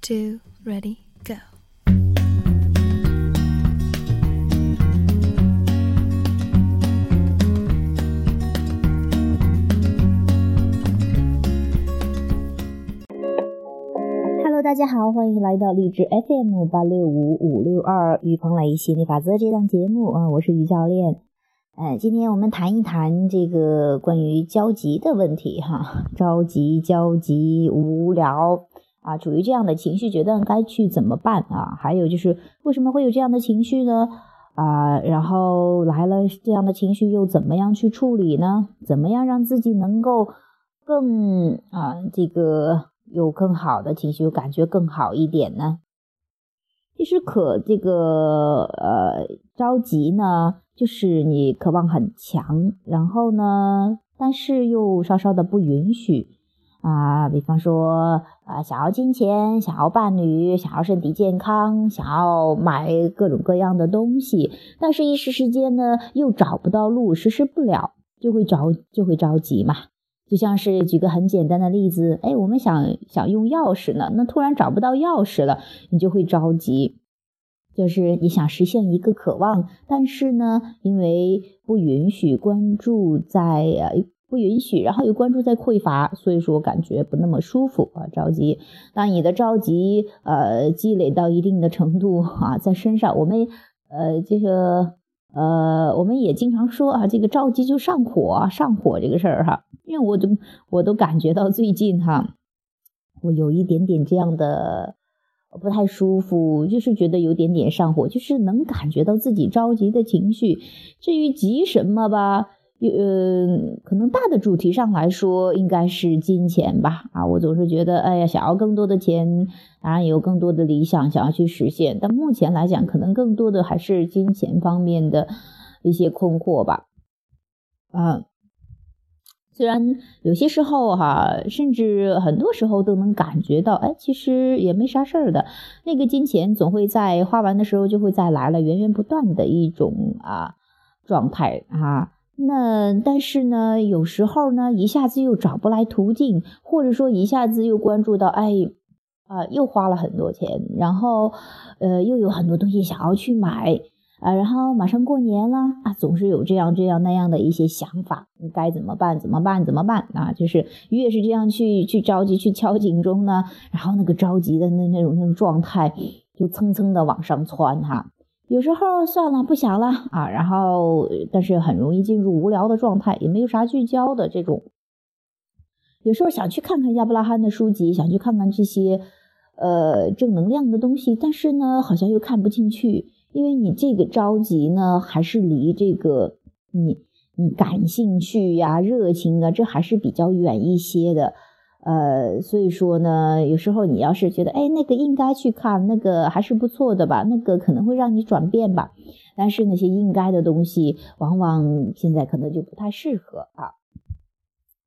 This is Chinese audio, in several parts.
two, ready, go. Hello，大家好，欢迎来到励志 FM 八六五五六二于鹏磊心理法则这档节目啊，我是于教练。呃，今天我们谈一谈这个关于焦急的问题哈，着急、焦急、无聊啊，处于这样的情绪，觉得该去怎么办啊？还有就是为什么会有这样的情绪呢？啊，然后来了这样的情绪又怎么样去处理呢？怎么样让自己能够更啊这个有更好的情绪，感觉更好一点呢？其实可这个呃着急呢，就是你渴望很强，然后呢，但是又稍稍的不允许啊。比方说啊，想要金钱，想要伴侣，想要身体健康，想要买各种各样的东西，但是一时之间呢，又找不到路，实施不了，就会着就会着急嘛。就像是举个很简单的例子，哎，我们想想用钥匙呢，那突然找不到钥匙了，你就会着急。就是你想实现一个渴望，但是呢，因为不允许关注在呃不允许，然后又关注在匮乏，所以说感觉不那么舒服啊，着急。当你的着急呃积累到一定的程度啊，在身上，我们呃这个呃我们也经常说啊，这个着急就上火，上火这个事儿哈。因为我都我都感觉到最近哈，我有一点点这样的不太舒服，就是觉得有点点上火，就是能感觉到自己着急的情绪。至于急什么吧，呃，可能大的主题上来说，应该是金钱吧。啊，我总是觉得，哎呀，想要更多的钱，当然有更多的理想想要去实现，但目前来讲，可能更多的还是金钱方面的一些困惑吧。啊。虽然有些时候哈，甚至很多时候都能感觉到，哎，其实也没啥事儿的。那个金钱总会在花完的时候就会再来了，源源不断的一种啊状态啊。那但是呢，有时候呢，一下子又找不来途径，或者说一下子又关注到，哎，啊，又花了很多钱，然后呃，又有很多东西想要去买。啊，然后马上过年了啊，总是有这样这样那样的一些想法，该怎么办？怎么办？怎么办？啊，就是越是这样去去着急去敲警钟呢，然后那个着急的那那种那种状态就蹭蹭的往上窜哈。有时候算了，不想了啊，然后但是很容易进入无聊的状态，也没有啥聚焦的这种。有时候想去看看亚伯拉罕的书籍，想去看看这些呃正能量的东西，但是呢，好像又看不进去。因为你这个着急呢，还是离这个你你感兴趣呀、热情啊，这还是比较远一些的。呃，所以说呢，有时候你要是觉得，哎，那个应该去看，那个还是不错的吧，那个可能会让你转变吧。但是那些应该的东西，往往现在可能就不太适合啊。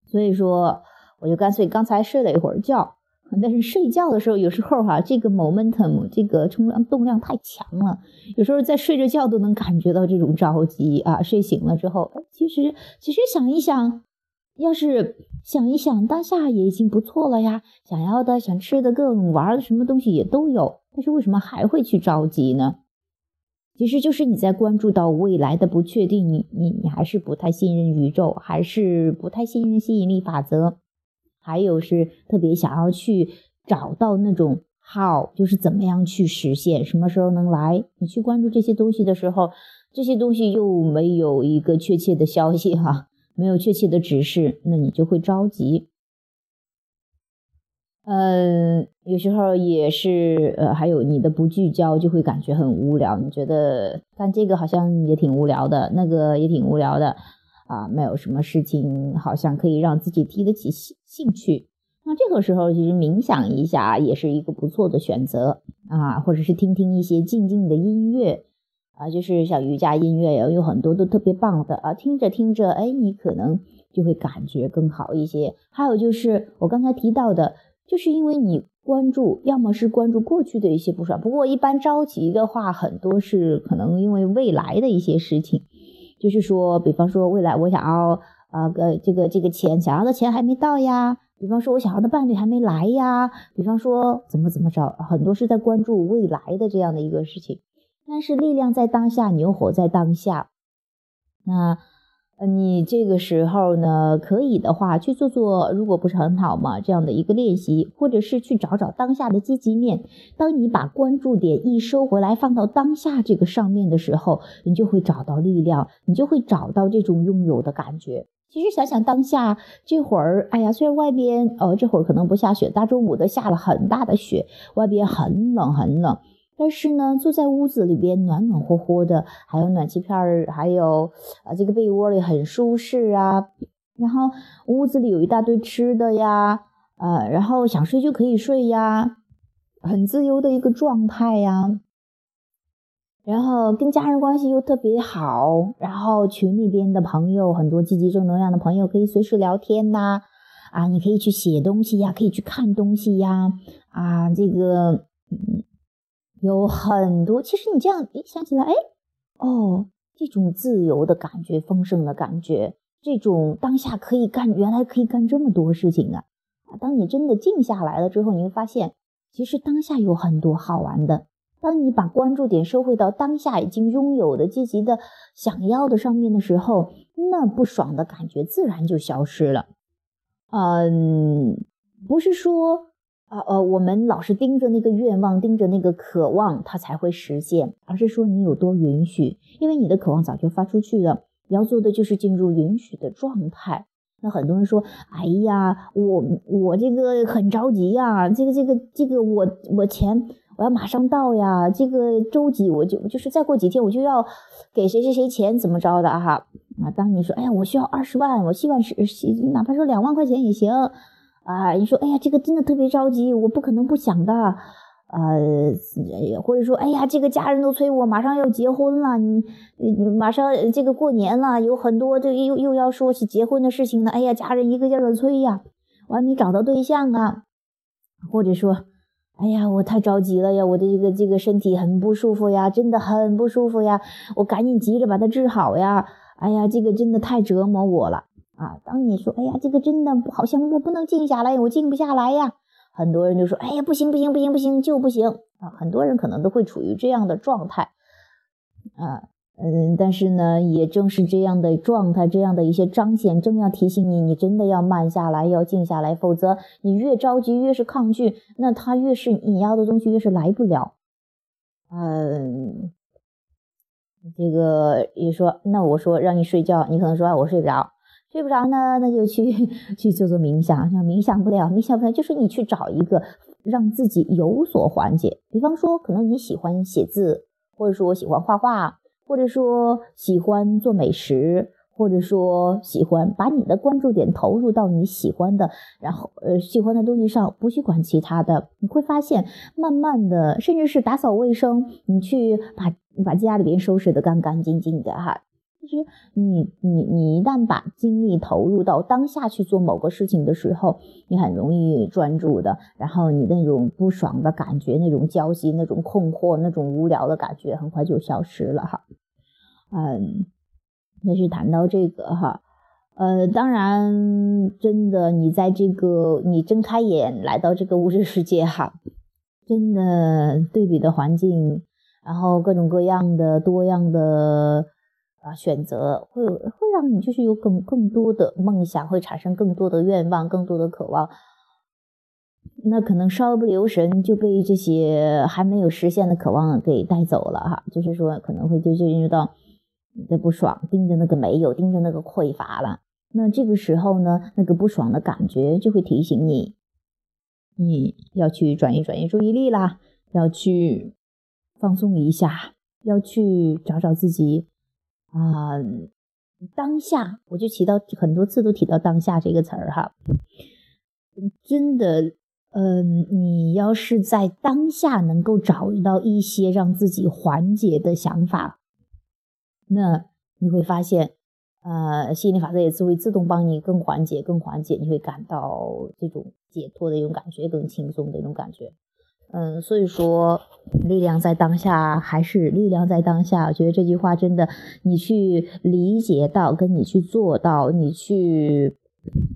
所以说，我就干脆刚才睡了一会儿觉。但是睡觉的时候，有时候哈，这个 momentum 这个冲量动量太强了，有时候在睡着觉都能感觉到这种着急啊。睡醒了之后，其实其实想一想，要是想一想，当下也已经不错了呀。想要的、想吃的、各种玩的什么东西也都有，但是为什么还会去着急呢？其实就是你在关注到未来的不确定，你你你还是不太信任宇宙，还是不太信任吸引力法则。还有是特别想要去找到那种 how，就是怎么样去实现，什么时候能来？你去关注这些东西的时候，这些东西又没有一个确切的消息哈，没有确切的指示，那你就会着急。嗯，有时候也是，呃，还有你的不聚焦就会感觉很无聊，你觉得干这个好像也挺无聊的，那个也挺无聊的。啊，没有什么事情好像可以让自己提得起兴兴趣。那这个时候其实冥想一下也是一个不错的选择啊，或者是听听一些静静的音乐啊，就是像瑜伽音乐有很多都特别棒的啊，听着听着，哎，你可能就会感觉更好一些。还有就是我刚才提到的，就是因为你关注，要么是关注过去的一些不爽，不过一般着急的话，很多是可能因为未来的一些事情。就是说，比方说未来我想要啊，个这个这个钱想要的钱还没到呀，比方说我想要的伴侣还没来呀，比方说怎么怎么着，很多是在关注未来的这样的一个事情。但是力量在当下，你又活在当下，那。你这个时候呢，可以的话去做做，如果不是很好嘛，这样的一个练习，或者是去找找当下的积极面。当你把关注点一收回来，放到当下这个上面的时候，你就会找到力量，你就会找到这种拥有的感觉。其实想想当下这会儿，哎呀，虽然外边呃这会儿可能不下雪，大中午的下了很大的雪，外边很冷很冷。但是呢，坐在屋子里边暖暖和和的，还有暖气片儿，还有啊，这个被窝里很舒适啊。然后屋子里有一大堆吃的呀，呃，然后想睡就可以睡呀，很自由的一个状态呀。然后跟家人关系又特别好，然后群里边的朋友很多积极正能量的朋友可以随时聊天呐，啊，你可以去写东西呀，可以去看东西呀，啊，这个。有很多，其实你这样一想起来，哎，哦，这种自由的感觉，丰盛的感觉，这种当下可以干，原来可以干这么多事情啊！啊，当你真的静下来了之后，你会发现，其实当下有很多好玩的。当你把关注点收回到当下已经拥有的、积极的、想要的上面的时候，那不爽的感觉自然就消失了。嗯，不是说。啊呃，我们老是盯着那个愿望，盯着那个渴望，它才会实现，而是说你有多允许，因为你的渴望早就发出去了，你要做的就是进入允许的状态。那很多人说，哎呀，我我这个很着急呀，这个这个这个我我钱我要马上到呀，这个周几我就就是再过几天我就要给谁谁谁钱怎么着的哈啊？当你说，哎呀，我需要二十万，我希望是哪怕说两万块钱也行。啊，你说，哎呀，这个真的特别着急，我不可能不想的，呃，或者说，哎呀，这个家人都催我，马上要结婚了，你，你马上这个过年了，有很多这又又要说起结婚的事情了，哎呀，家人一个劲儿的催呀，我还没找到对象啊，或者说，哎呀，我太着急了呀，我的这个这个身体很不舒服呀，真的很不舒服呀，我赶紧急着把它治好呀，哎呀，这个真的太折磨我了。啊，当你说“哎呀，这个真的不好像我不能静下来，我静不下来呀”，很多人就说“哎呀，不行不行不行不行就不行啊”，很多人可能都会处于这样的状态啊，嗯，但是呢，也正是这样的状态，这样的一些彰显，正要提醒你，你真的要慢下来，要静下来，否则你越着急，越是抗拒，那他越是你要的东西，越是来不了。嗯，这个也说，那我说让你睡觉，你可能说我睡不着。睡不着呢，那就去去做做冥想。那冥想不了，冥想不了，就是你去找一个让自己有所缓解。比方说，可能你喜欢写字，或者说喜欢画画，或者说喜欢做美食，或者说喜欢把你的关注点投入到你喜欢的，然后呃喜欢的东西上，不去管其他的。你会发现，慢慢的，甚至是打扫卫生，你去把把家里边收拾的干干净净的哈。其实，你你你一旦把精力投入到当下去做某个事情的时候，你很容易专注的。然后你那种不爽的感觉、那种焦急、那种困惑、那种无聊的感觉，很快就消失了哈。嗯，那是谈到这个哈。呃，当然，真的，你在这个你睁开眼来到这个物质世界哈，真的对比的环境，然后各种各样的多样的。啊，选择会会让你就是有更更多的梦想，会产生更多的愿望，更多的渴望。那可能稍不留神就被这些还没有实现的渴望给带走了哈。就是说，可能会就进入到你的不爽，盯着那个没有，盯着那个匮乏了。那这个时候呢，那个不爽的感觉就会提醒你，你要去转移转移注意力啦，要去放松一下，要去找找自己。啊，当下我就提到很多次都提到当下这个词儿哈，真的，嗯，你要是在当下能够找到一些让自己缓解的想法，那你会发现，呃，心理法则也是会自动帮你更缓解、更缓解，你会感到这种解脱的一种感觉，更轻松的一种感觉。嗯，所以说力量在当下还是力量在当下。我觉得这句话真的，你去理解到，跟你去做到，你去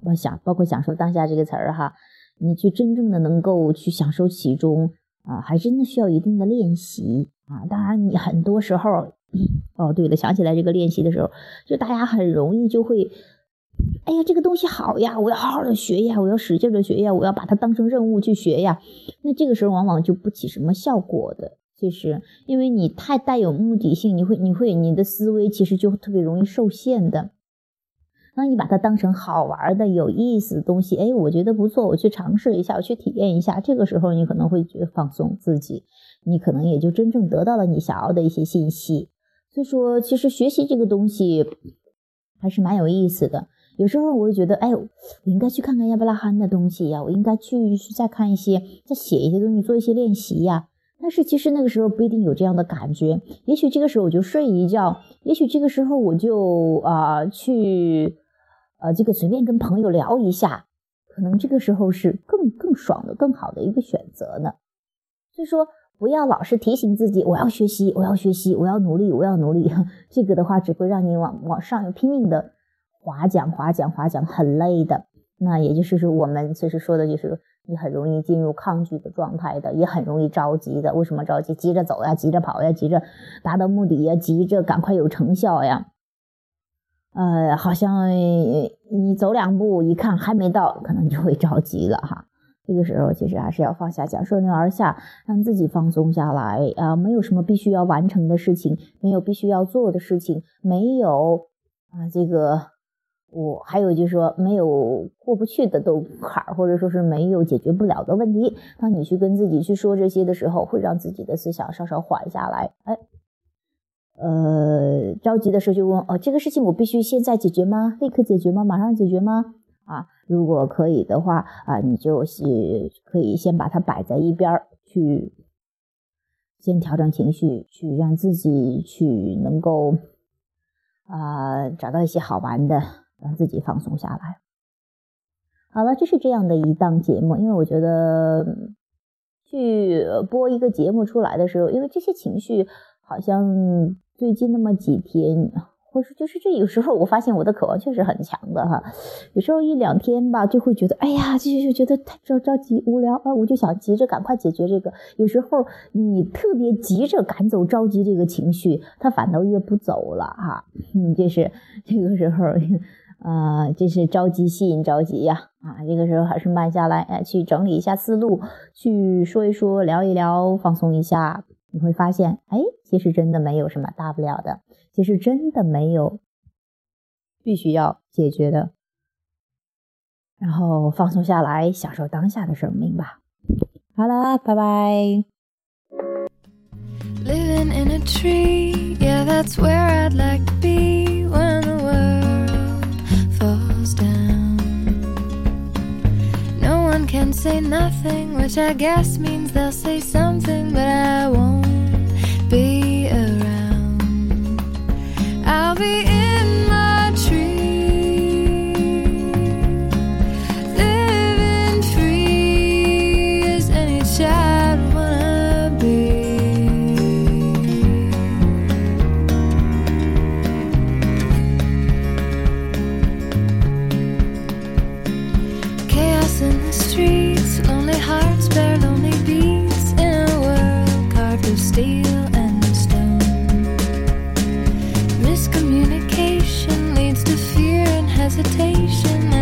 我想，包括享受当下这个词儿哈，你去真正的能够去享受其中啊，还真的需要一定的练习啊。当然，你很多时候，哦，对了，想起来这个练习的时候，就大家很容易就会。哎呀，这个东西好呀，我要好好的学呀，我要使劲的学呀，我要把它当成任务去学呀。那这个时候往往就不起什么效果的，就是因为你太带有目的性，你会你会你的思维其实就特别容易受限的。当你把它当成好玩的、有意思的东西，哎，我觉得不错，我去尝试一下，我去体验一下。这个时候你可能会觉得放松自己，你可能也就真正得到了你想要的一些信息。所以说，其实学习这个东西还是蛮有意思的。有时候我会觉得，哎，我应该去看看亚伯拉罕的东西呀，我应该去再看一些，再写一些东西，做一些练习呀。但是其实那个时候不一定有这样的感觉，也许这个时候我就睡一觉，也许这个时候我就啊去，呃，这个随便跟朋友聊一下，可能这个时候是更更爽的、更好的一个选择呢。所以说，不要老是提醒自己，我要学习，我要学习，我要努力，我要努力，这个的话只会让你往往上拼命的。划桨，划桨，划桨，很累的。那也就是说，我们其实说的就是，你很容易进入抗拒的状态的，也很容易着急的。为什么着急？急着走呀，急着跑呀，急着达到目的呀，急着赶快有成效呀。呃，好像你走两步，一看还没到，可能就会着急了哈。这个时候其实还是要放下桨，顺流而下，让自己放松下来啊。没有什么必须要完成的事情，没有必须要做的事情，没有啊这个。我还有就是说，没有过不去的都坎儿，或者说是没有解决不了的问题。当你去跟自己去说这些的时候，会让自己的思想稍稍缓下来。哎，呃，着急的时候就问：哦，这个事情我必须现在解决吗？立刻解决吗？马上解决吗？啊，如果可以的话啊，你就是可以先把它摆在一边儿，去先调整情绪，去让自己去能够啊找到一些好玩的。让自己放松下来。好了，这是这样的一档节目。因为我觉得去播一个节目出来的时候，因为这些情绪好像最近那么几天，或者说就是这有时候我发现我的渴望确实很强的哈。有时候一两天吧，就会觉得哎呀，就就觉得太着着急无聊啊，我就想急着赶快解决这个。有时候你特别急着赶走着急这个情绪，它反倒越不走了哈。嗯，这是这个时候。啊，这是着急吸引着急呀！啊，这个时候还是慢下来，哎，去整理一下思路，去说一说，聊一聊，放松一下，你会发现，哎，其实真的没有什么大不了的，其实真的没有必须要解决的。然后放松下来，享受当下的生命吧。好了，拜拜。can say nothing, which I guess means they'll say something, but I won't be around. I'll be hesitation.